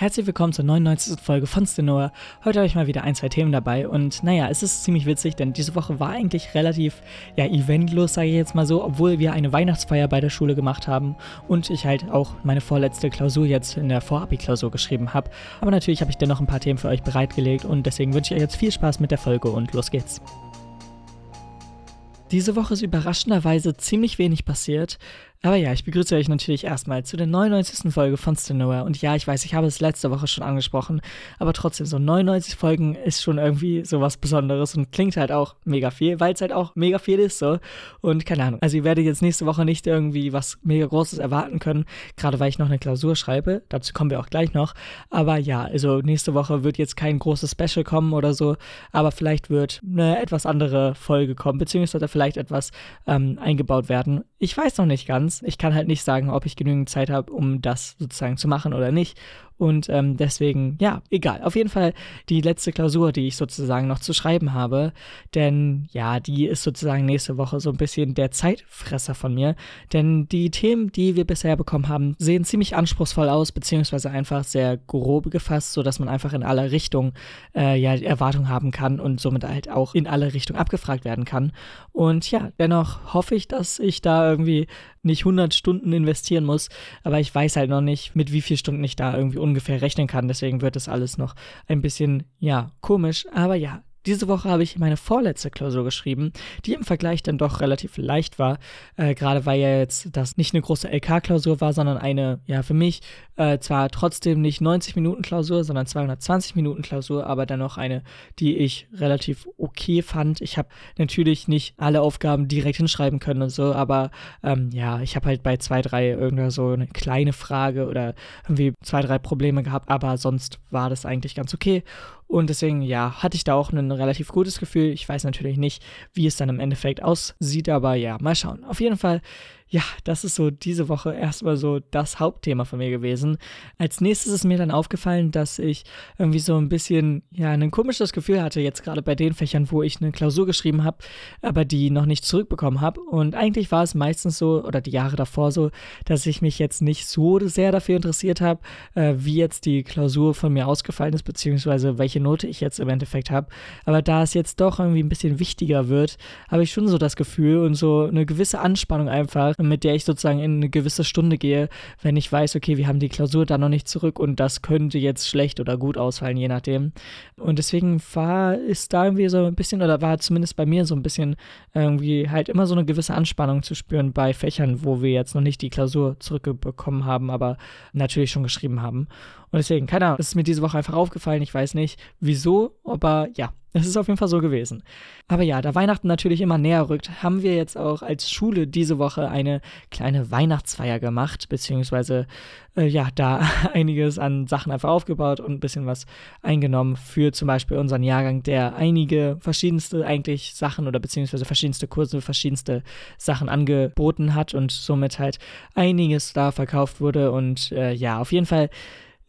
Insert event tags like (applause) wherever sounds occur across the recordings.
Herzlich willkommen zur 99. Folge von Stenoa. Heute habe ich mal wieder ein, zwei Themen dabei und naja, es ist ziemlich witzig, denn diese Woche war eigentlich relativ, ja, eventlos, sage ich jetzt mal so, obwohl wir eine Weihnachtsfeier bei der Schule gemacht haben und ich halt auch meine vorletzte Klausur jetzt in der Vorabi-Klausur geschrieben habe. Aber natürlich habe ich dennoch ein paar Themen für euch bereitgelegt und deswegen wünsche ich euch jetzt viel Spaß mit der Folge und los geht's. Diese Woche ist überraschenderweise ziemlich wenig passiert. Aber ja, ich begrüße euch natürlich erstmal zu der 99. Folge von Stenoa. Und ja, ich weiß, ich habe es letzte Woche schon angesprochen, aber trotzdem, so 99 Folgen ist schon irgendwie sowas Besonderes und klingt halt auch mega viel, weil es halt auch mega viel ist so. Und keine Ahnung, also ihr werdet jetzt nächste Woche nicht irgendwie was mega Großes erwarten können, gerade weil ich noch eine Klausur schreibe. Dazu kommen wir auch gleich noch. Aber ja, also nächste Woche wird jetzt kein großes Special kommen oder so, aber vielleicht wird eine etwas andere Folge kommen, beziehungsweise vielleicht etwas ähm, eingebaut werden. Ich weiß noch nicht ganz ganz. Ich kann halt nicht sagen, ob ich genügend Zeit habe, um das sozusagen zu machen oder nicht. Und ähm, deswegen, ja, egal. Auf jeden Fall die letzte Klausur, die ich sozusagen noch zu schreiben habe. Denn ja, die ist sozusagen nächste Woche so ein bisschen der Zeitfresser von mir. Denn die Themen, die wir bisher bekommen haben, sehen ziemlich anspruchsvoll aus, beziehungsweise einfach sehr grob gefasst, sodass man einfach in alle Richtungen äh, ja, Erwartungen haben kann und somit halt auch in alle Richtungen abgefragt werden kann. Und ja, dennoch hoffe ich, dass ich da irgendwie nicht 100 Stunden investieren muss, aber ich weiß halt noch nicht, mit wie vielen Stunden ich da irgendwie ungefähr rechnen kann. Deswegen wird das alles noch ein bisschen, ja, komisch. Aber ja, diese Woche habe ich meine vorletzte Klausur geschrieben, die im Vergleich dann doch relativ leicht war, äh, gerade weil ja jetzt das nicht eine große LK-Klausur war, sondern eine, ja, für mich äh, zwar trotzdem nicht 90 Minuten Klausur, sondern 220 Minuten Klausur, aber dennoch eine, die ich relativ okay fand. Ich habe natürlich nicht alle Aufgaben direkt hinschreiben können und so, aber ähm, ja, ich habe halt bei zwei, drei irgendwer so eine kleine Frage oder irgendwie zwei, drei Probleme gehabt, aber sonst war das eigentlich ganz okay. Und deswegen, ja, hatte ich da auch ein relativ gutes Gefühl. Ich weiß natürlich nicht, wie es dann im Endeffekt aussieht, aber ja, mal schauen. Auf jeden Fall ja, das ist so diese Woche erstmal so das Hauptthema von mir gewesen. Als nächstes ist mir dann aufgefallen, dass ich irgendwie so ein bisschen, ja, ein komisches Gefühl hatte, jetzt gerade bei den Fächern, wo ich eine Klausur geschrieben habe, aber die noch nicht zurückbekommen habe. Und eigentlich war es meistens so, oder die Jahre davor so, dass ich mich jetzt nicht so sehr dafür interessiert habe, äh, wie jetzt die Klausur von mir ausgefallen ist, beziehungsweise welche Note ich jetzt im Endeffekt habe. Aber da es jetzt doch irgendwie ein bisschen wichtiger wird, habe ich schon so das Gefühl und so eine gewisse Anspannung einfach, mit der ich sozusagen in eine gewisse Stunde gehe, wenn ich weiß, okay, wir haben die Klausur da noch nicht zurück und das könnte jetzt schlecht oder gut ausfallen, je nachdem. Und deswegen war, ist da irgendwie so ein bisschen, oder war zumindest bei mir so ein bisschen irgendwie halt immer so eine gewisse Anspannung zu spüren bei Fächern, wo wir jetzt noch nicht die Klausur zurückbekommen haben, aber natürlich schon geschrieben haben. Und deswegen, keine Ahnung, es ist mir diese Woche einfach aufgefallen. Ich weiß nicht wieso, aber ja, es ist auf jeden Fall so gewesen. Aber ja, da Weihnachten natürlich immer näher rückt, haben wir jetzt auch als Schule diese Woche eine kleine Weihnachtsfeier gemacht, beziehungsweise äh, ja, da (laughs) einiges an Sachen einfach aufgebaut und ein bisschen was eingenommen für zum Beispiel unseren Jahrgang, der einige verschiedenste eigentlich Sachen oder beziehungsweise verschiedenste Kurse, verschiedenste Sachen angeboten hat und somit halt einiges da verkauft wurde und äh, ja, auf jeden Fall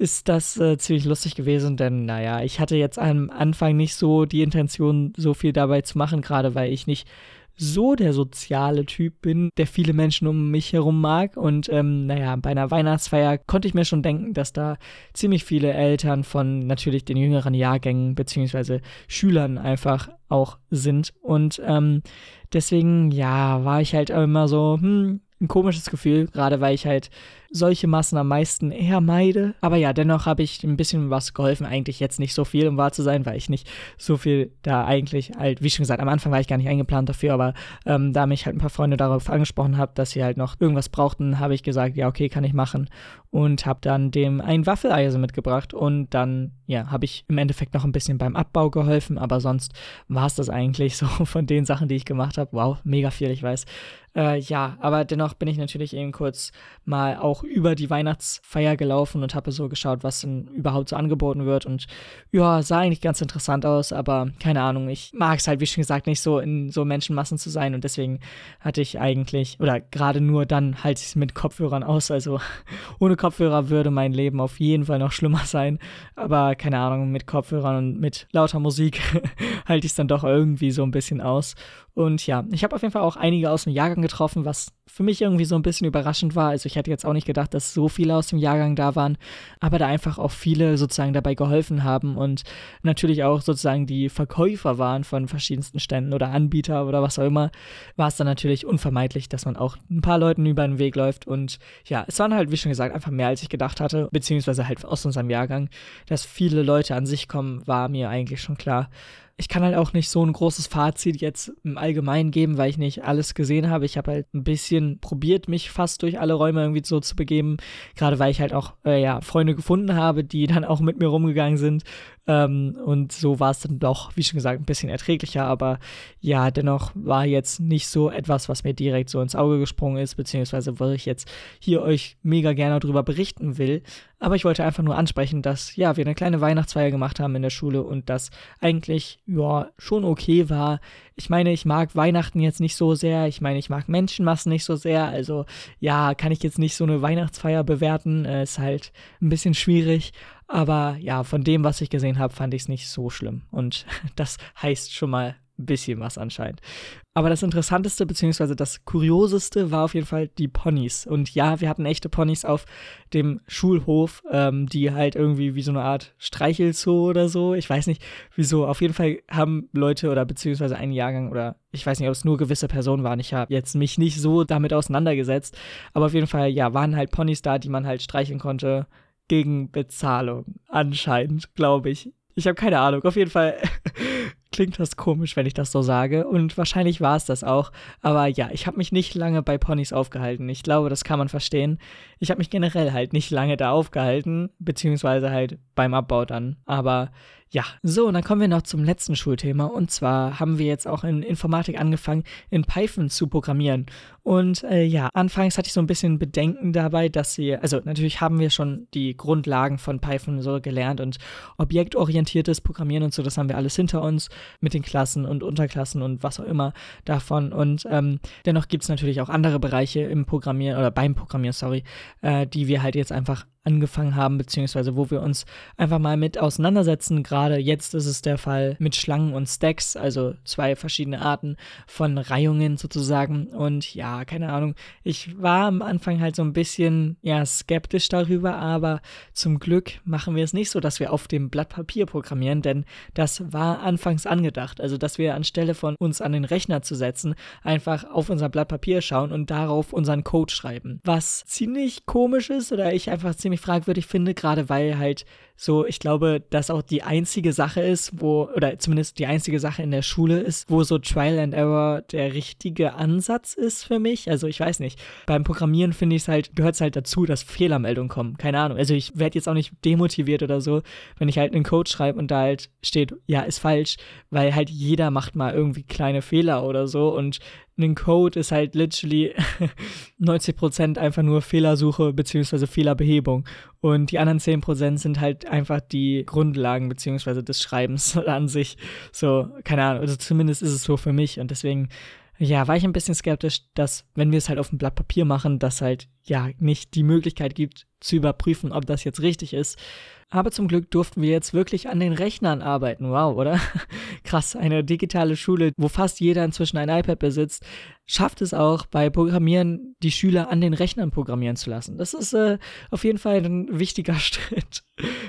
ist das äh, ziemlich lustig gewesen, denn naja, ich hatte jetzt am Anfang nicht so die Intention, so viel dabei zu machen, gerade weil ich nicht so der soziale Typ bin, der viele Menschen um mich herum mag. Und ähm, naja, bei einer Weihnachtsfeier konnte ich mir schon denken, dass da ziemlich viele Eltern von natürlich den jüngeren Jahrgängen beziehungsweise Schülern einfach auch sind. Und ähm, deswegen, ja, war ich halt immer so, hm, ein komisches Gefühl, gerade weil ich halt solche Massen am meisten eher meide. Aber ja, dennoch habe ich ein bisschen was geholfen. Eigentlich jetzt nicht so viel, um wahr zu sein, weil ich nicht so viel da eigentlich halt, wie schon gesagt, am Anfang war ich gar nicht eingeplant dafür, aber ähm, da mich halt ein paar Freunde darauf angesprochen haben, dass sie halt noch irgendwas brauchten, habe ich gesagt, ja, okay, kann ich machen. Und habe dann dem ein Waffeleisen mitgebracht und dann, ja, habe ich im Endeffekt noch ein bisschen beim Abbau geholfen, aber sonst war es das eigentlich so (laughs) von den Sachen, die ich gemacht habe. Wow, mega viel, ich weiß. Äh, ja, aber dennoch bin ich natürlich eben kurz mal auch über die Weihnachtsfeier gelaufen und habe so geschaut, was denn überhaupt so angeboten wird. Und ja, sah eigentlich ganz interessant aus, aber keine Ahnung, ich mag es halt, wie schon gesagt, nicht so in so Menschenmassen zu sein und deswegen hatte ich eigentlich, oder gerade nur dann halte ich es mit Kopfhörern aus. Also (laughs) ohne Kopfhörer würde mein Leben auf jeden Fall noch schlimmer sein. Aber keine Ahnung, mit Kopfhörern und mit lauter Musik (laughs) halte ich es dann doch irgendwie so ein bisschen aus. Und ja, ich habe auf jeden Fall auch einige aus dem Jahrgang getroffen, was für mich irgendwie so ein bisschen überraschend war. Also ich hätte jetzt auch nicht gedacht, dass so viele aus dem Jahrgang da waren, aber da einfach auch viele sozusagen dabei geholfen haben und natürlich auch sozusagen die Verkäufer waren von verschiedensten Ständen oder Anbieter oder was auch immer, war es dann natürlich unvermeidlich, dass man auch ein paar Leuten über den Weg läuft. Und ja, es waren halt, wie schon gesagt, einfach mehr als ich gedacht hatte, beziehungsweise halt aus unserem Jahrgang. Dass viele Leute an sich kommen, war mir eigentlich schon klar ich kann halt auch nicht so ein großes Fazit jetzt im Allgemeinen geben, weil ich nicht alles gesehen habe. Ich habe halt ein bisschen probiert, mich fast durch alle Räume irgendwie so zu begeben. Gerade weil ich halt auch äh, ja, Freunde gefunden habe, die (laughs) dann auch mit mir rumgegangen sind. Ähm, und so war es dann doch, wie schon gesagt, ein bisschen erträglicher. Aber ja, dennoch war jetzt nicht so etwas, was mir direkt so ins Auge gesprungen ist, beziehungsweise wo ich jetzt hier euch mega gerne darüber berichten will. Aber ich wollte einfach nur ansprechen, dass ja, wir eine kleine Weihnachtsfeier gemacht haben in der Schule und das eigentlich ja schon okay war. Ich meine, ich mag Weihnachten jetzt nicht so sehr. Ich meine, ich mag Menschenmassen nicht so sehr. Also ja, kann ich jetzt nicht so eine Weihnachtsfeier bewerten. Äh, ist halt ein bisschen schwierig. Aber ja, von dem, was ich gesehen habe, fand ich es nicht so schlimm. Und (laughs) das heißt schon mal ein bisschen was anscheinend. Aber das Interessanteste bzw. das Kurioseste war auf jeden Fall die Ponys. Und ja, wir hatten echte Ponys auf dem Schulhof, ähm, die halt irgendwie wie so eine Art Streichelzoo oder so. Ich weiß nicht wieso. Auf jeden Fall haben Leute oder beziehungsweise ein Jahrgang oder ich weiß nicht, ob es nur gewisse Personen waren. Ich habe jetzt mich nicht so damit auseinandergesetzt. Aber auf jeden Fall, ja, waren halt Ponys da, die man halt streicheln konnte gegen Bezahlung. Anscheinend, glaube ich. Ich habe keine Ahnung. Auf jeden Fall (laughs) klingt das komisch, wenn ich das so sage. Und wahrscheinlich war es das auch. Aber ja, ich habe mich nicht lange bei Ponys aufgehalten. Ich glaube, das kann man verstehen. Ich habe mich generell halt nicht lange da aufgehalten, beziehungsweise halt beim Abbau dann. Aber ja, so, und dann kommen wir noch zum letzten Schulthema. Und zwar haben wir jetzt auch in Informatik angefangen, in Python zu programmieren. Und äh, ja, anfangs hatte ich so ein bisschen Bedenken dabei, dass sie, also natürlich haben wir schon die Grundlagen von Python so gelernt und objektorientiertes Programmieren und so, das haben wir alles hinter uns mit den Klassen und Unterklassen und was auch immer davon. Und ähm, dennoch gibt es natürlich auch andere Bereiche im Programmieren oder beim Programmieren, sorry, äh, die wir halt jetzt einfach angefangen haben, beziehungsweise wo wir uns einfach mal mit auseinandersetzen. Gerade jetzt ist es der Fall mit Schlangen und Stacks, also zwei verschiedene Arten von Reihungen sozusagen. Und ja, keine Ahnung, ich war am Anfang halt so ein bisschen ja skeptisch darüber, aber zum Glück machen wir es nicht so, dass wir auf dem Blatt Papier programmieren, denn das war anfangs angedacht. Also, dass wir anstelle von uns an den Rechner zu setzen, einfach auf unser Blatt Papier schauen und darauf unseren Code schreiben. Was ziemlich komisch ist oder ich einfach ziemlich ziemlich fragwürdig finde, gerade weil halt so, ich glaube, das auch die einzige Sache ist, wo, oder zumindest die einzige Sache in der Schule ist, wo so Trial and Error der richtige Ansatz ist für mich. Also ich weiß nicht. Beim Programmieren finde ich es halt, gehört es halt dazu, dass Fehlermeldungen kommen. Keine Ahnung. Also ich werde jetzt auch nicht demotiviert oder so, wenn ich halt einen Code schreibe und da halt steht, ja, ist falsch, weil halt jeder macht mal irgendwie kleine Fehler oder so und ein Code ist halt literally (laughs) 90% einfach nur Fehlersuche bzw. Fehlerbehebung. Und die anderen 10% sind halt einfach die Grundlagen beziehungsweise des Schreibens (laughs) an sich. So, keine Ahnung, also zumindest ist es so für mich. Und deswegen, ja, war ich ein bisschen skeptisch, dass, wenn wir es halt auf dem Blatt Papier machen, dass halt, ja, nicht die Möglichkeit gibt, zu überprüfen, ob das jetzt richtig ist. Aber zum Glück durften wir jetzt wirklich an den Rechnern arbeiten. Wow, oder? (laughs) Krass, eine digitale Schule, wo fast jeder inzwischen ein iPad besitzt, schafft es auch bei Programmieren, die Schüler an den Rechnern programmieren zu lassen. Das ist äh, auf jeden Fall ein wichtiger (laughs) Schritt.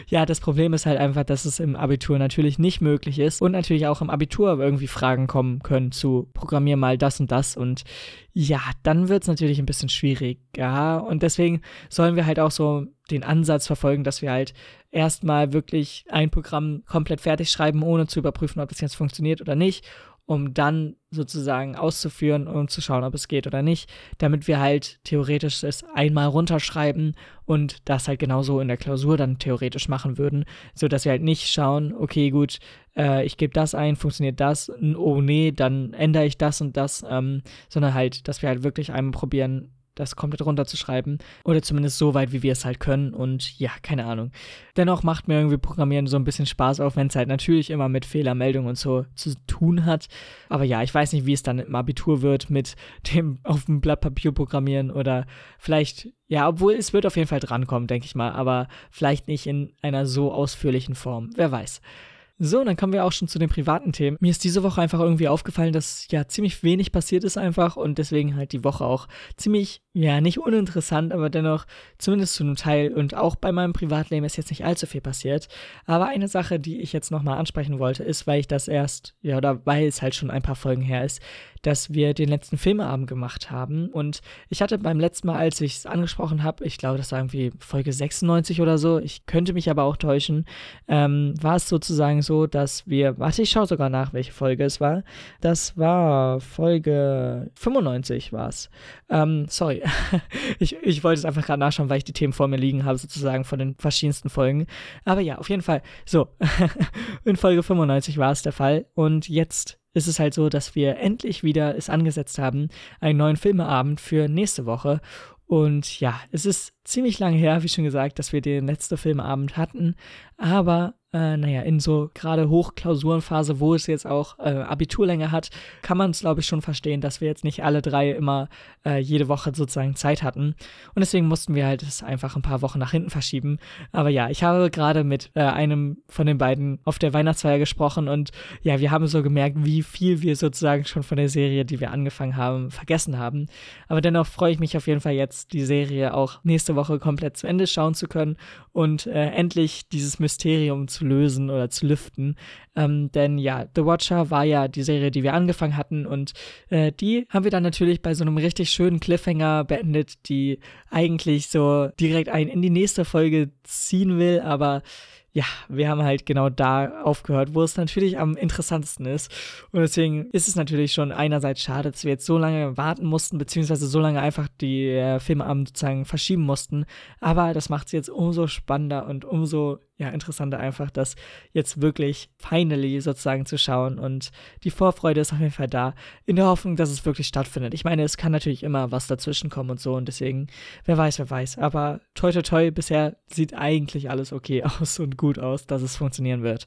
ja, das Problem ist halt einfach, dass es im Abitur natürlich nicht möglich ist und natürlich auch im Abitur irgendwie Fragen kommen können zu Programmier mal das und das und ja, dann wird es natürlich ein bisschen schwierig. Ja, und deswegen sollen wir halt auch so den Ansatz verfolgen, dass wir halt erstmal wirklich ein Programm komplett fertig schreiben, ohne zu überprüfen, ob das jetzt funktioniert oder nicht um dann sozusagen auszuführen und zu schauen, ob es geht oder nicht, damit wir halt theoretisch es einmal runterschreiben und das halt genauso in der Klausur dann theoretisch machen würden, so dass wir halt nicht schauen, okay, gut, äh, ich gebe das ein, funktioniert das, oh nee, dann ändere ich das und das, ähm, sondern halt, dass wir halt wirklich einmal probieren, das komplett runterzuschreiben. Oder zumindest so weit, wie wir es halt können. Und ja, keine Ahnung. Dennoch macht mir irgendwie Programmieren so ein bisschen Spaß, auch wenn es halt natürlich immer mit Fehlermeldungen und so zu tun hat. Aber ja, ich weiß nicht, wie es dann im Abitur wird mit (laughs) dem auf dem Blatt Papier programmieren oder vielleicht, ja, obwohl es wird auf jeden Fall drankommen, denke ich mal. Aber vielleicht nicht in einer so ausführlichen Form. Wer weiß. So, dann kommen wir auch schon zu den privaten Themen. Mir ist diese Woche einfach irgendwie aufgefallen, dass ja ziemlich wenig passiert ist einfach und deswegen halt die Woche auch ziemlich, ja, nicht uninteressant, aber dennoch zumindest zu einem Teil und auch bei meinem Privatleben ist jetzt nicht allzu viel passiert. Aber eine Sache, die ich jetzt nochmal ansprechen wollte, ist, weil ich das erst, ja, oder weil es halt schon ein paar Folgen her ist, dass wir den letzten Filmeabend gemacht haben. Und ich hatte beim letzten Mal, als ich es angesprochen habe, ich glaube, das war irgendwie Folge 96 oder so, ich könnte mich aber auch täuschen, ähm, war es sozusagen so, dass wir, warte, ich schaue sogar nach, welche Folge es war. Das war Folge 95 war es. Ähm, sorry, (laughs) ich, ich wollte es einfach gerade nachschauen, weil ich die Themen vor mir liegen habe, sozusagen von den verschiedensten Folgen. Aber ja, auf jeden Fall. So, (laughs) in Folge 95 war es der Fall. Und jetzt ist es halt so, dass wir endlich wieder es angesetzt haben, einen neuen Filmeabend für nächste Woche. Und ja, es ist ziemlich lange her, wie schon gesagt, dass wir den letzten Filmeabend hatten. Aber äh, naja, in so gerade Hochklausurenphase, wo es jetzt auch äh, Abiturlänge hat, kann man es, glaube ich, schon verstehen, dass wir jetzt nicht alle drei immer äh, jede Woche sozusagen Zeit hatten. Und deswegen mussten wir halt es einfach ein paar Wochen nach hinten verschieben. Aber ja, ich habe gerade mit äh, einem von den beiden auf der Weihnachtsfeier gesprochen und ja, wir haben so gemerkt, wie viel wir sozusagen schon von der Serie, die wir angefangen haben, vergessen haben. Aber dennoch freue ich mich auf jeden Fall jetzt, die Serie auch nächste Woche komplett zu Ende schauen zu können und äh, endlich dieses Mysterium zu lösen oder zu lüften. Ähm, denn ja, The Watcher war ja die Serie, die wir angefangen hatten und äh, die haben wir dann natürlich bei so einem richtig schönen Cliffhanger beendet, die eigentlich so direkt einen in die nächste Folge ziehen will, aber ja, wir haben halt genau da aufgehört, wo es natürlich am interessantesten ist. Und deswegen ist es natürlich schon einerseits schade, dass wir jetzt so lange warten mussten, beziehungsweise so lange einfach die äh, Filmabend sozusagen verschieben mussten. Aber das macht es jetzt umso spannender und umso ja, interessanter einfach, das jetzt wirklich finally sozusagen zu schauen. Und die Vorfreude ist auf jeden Fall da, in der Hoffnung, dass es wirklich stattfindet. Ich meine, es kann natürlich immer was dazwischen kommen und so. Und deswegen, wer weiß, wer weiß. Aber toi, toi, toi, bisher sieht eigentlich alles okay (laughs) aus und gut aus, dass es funktionieren wird.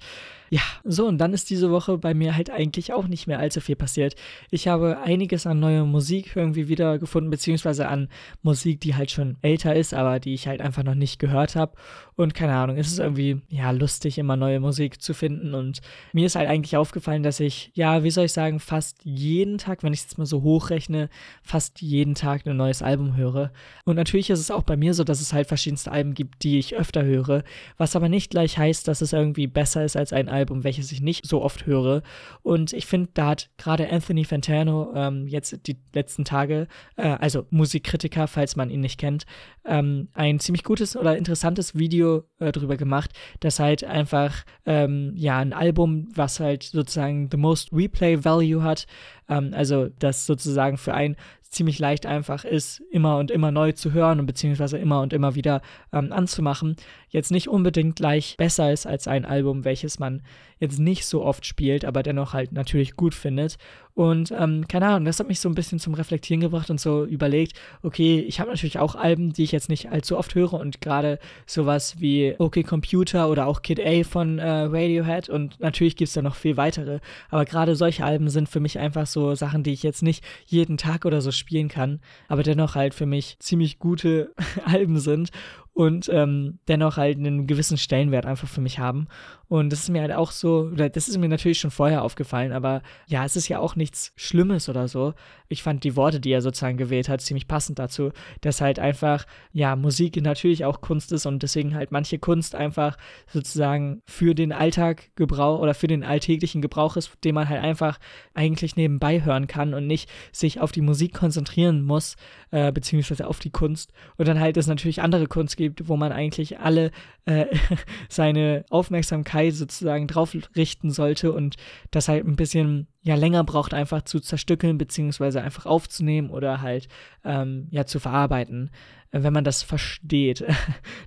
Ja, so und dann ist diese Woche bei mir halt eigentlich auch nicht mehr allzu viel passiert. Ich habe einiges an neuer Musik irgendwie wieder gefunden, beziehungsweise an Musik, die halt schon älter ist, aber die ich halt einfach noch nicht gehört habe. Und keine Ahnung, es ist irgendwie, ja, lustig, immer neue Musik zu finden. Und mir ist halt eigentlich aufgefallen, dass ich, ja, wie soll ich sagen, fast jeden Tag, wenn ich es jetzt mal so hochrechne, fast jeden Tag ein neues Album höre. Und natürlich ist es auch bei mir so, dass es halt verschiedenste Alben gibt, die ich öfter höre, was aber nicht gleich heißt, dass es irgendwie besser ist als ein Album Album, welches ich nicht so oft höre. Und ich finde, da hat gerade Anthony Fantano ähm, jetzt die letzten Tage, äh, also Musikkritiker, falls man ihn nicht kennt, ähm, ein ziemlich gutes oder interessantes Video äh, drüber gemacht, das halt einfach, ähm, ja, ein Album, was halt sozusagen the most replay value hat, ähm, also das sozusagen für ein ziemlich leicht einfach ist, immer und immer neu zu hören und beziehungsweise immer und immer wieder ähm, anzumachen, jetzt nicht unbedingt gleich besser ist als ein Album, welches man jetzt nicht so oft spielt, aber dennoch halt natürlich gut findet. Und ähm, keine Ahnung, das hat mich so ein bisschen zum Reflektieren gebracht und so überlegt, okay, ich habe natürlich auch Alben, die ich jetzt nicht allzu oft höre und gerade sowas wie OK Computer oder auch Kid A von äh, Radiohead und natürlich gibt es da noch viel weitere, aber gerade solche Alben sind für mich einfach so Sachen, die ich jetzt nicht jeden Tag oder so spielen kann, aber dennoch halt für mich ziemlich gute (laughs) Alben sind und ähm, dennoch halt einen gewissen Stellenwert einfach für mich haben. Und das ist mir halt auch so, oder das ist mir natürlich schon vorher aufgefallen, aber ja, es ist ja auch nichts Schlimmes oder so. Ich fand die Worte, die er sozusagen gewählt hat, ziemlich passend dazu, dass halt einfach, ja, Musik natürlich auch Kunst ist und deswegen halt manche Kunst einfach sozusagen für den Alltag Gebrauch oder für den alltäglichen Gebrauch ist, den man halt einfach eigentlich nebenbei hören kann und nicht sich auf die Musik konzentrieren muss, äh, beziehungsweise auf die Kunst. Und dann halt es natürlich andere Kunst gibt, wo man eigentlich alle äh, (laughs) seine Aufmerksamkeit sozusagen drauf richten sollte und das halt ein bisschen ja länger braucht, einfach zu zerstückeln, beziehungsweise einfach aufzunehmen oder halt ähm, ja zu verarbeiten, äh, wenn man das versteht. (laughs)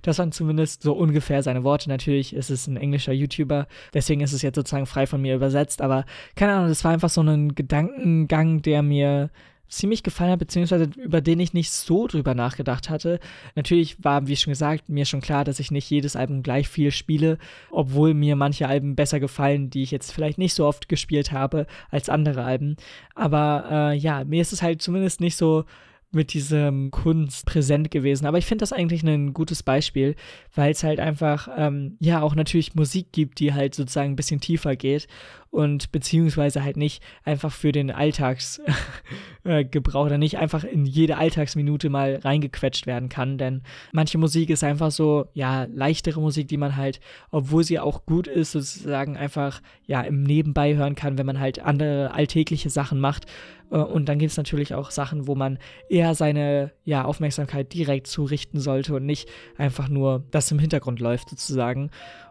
Das waren zumindest so ungefähr seine Worte. Natürlich ist es ein englischer YouTuber, deswegen ist es jetzt sozusagen frei von mir übersetzt, aber keine Ahnung, das war einfach so ein Gedankengang, der mir ziemlich gefallen hat, beziehungsweise über den ich nicht so drüber nachgedacht hatte. Natürlich war, wie schon gesagt, mir schon klar, dass ich nicht jedes Album gleich viel spiele, obwohl mir manche Alben besser gefallen, die ich jetzt vielleicht nicht so oft gespielt habe als andere Alben. Aber äh, ja, mir ist es halt zumindest nicht so mit diesem Kunst präsent gewesen. Aber ich finde das eigentlich ein gutes Beispiel, weil es halt einfach, ähm, ja, auch natürlich Musik gibt, die halt sozusagen ein bisschen tiefer geht und beziehungsweise halt nicht einfach für den Alltagsgebrauch (laughs) äh, oder nicht einfach in jede Alltagsminute mal reingequetscht werden kann, denn manche Musik ist einfach so, ja, leichtere Musik, die man halt, obwohl sie auch gut ist, sozusagen einfach, ja, im Nebenbei hören kann, wenn man halt andere alltägliche Sachen macht. Äh, und dann gibt es natürlich auch Sachen, wo man eher seine ja, Aufmerksamkeit direkt zurichten sollte und nicht einfach nur das im Hintergrund läuft sozusagen.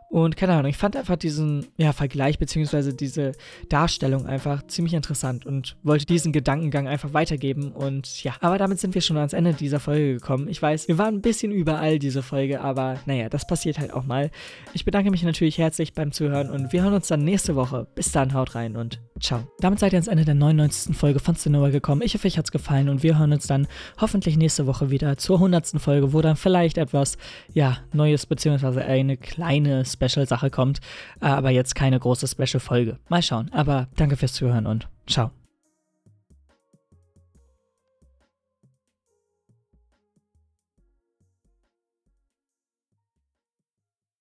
Und keine Ahnung, ich fand einfach diesen ja, Vergleich bzw. diese Darstellung einfach ziemlich interessant und wollte diesen Gedankengang einfach weitergeben. Und ja, aber damit sind wir schon ans Ende dieser Folge gekommen. Ich weiß, wir waren ein bisschen überall diese Folge, aber naja, das passiert halt auch mal. Ich bedanke mich natürlich herzlich beim Zuhören und wir hören uns dann nächste Woche. Bis dann, haut rein und ciao. Damit seid ihr ans Ende der 99. Folge von Cinema gekommen. Ich hoffe, euch hat's gefallen und wir hören uns dann hoffentlich nächste Woche wieder zur 100. Folge, wo dann vielleicht etwas, ja, Neues bzw. eine kleine Special-Sache kommt, äh, aber jetzt keine große Special-Folge. Mal schauen. Aber danke fürs Zuhören und ciao.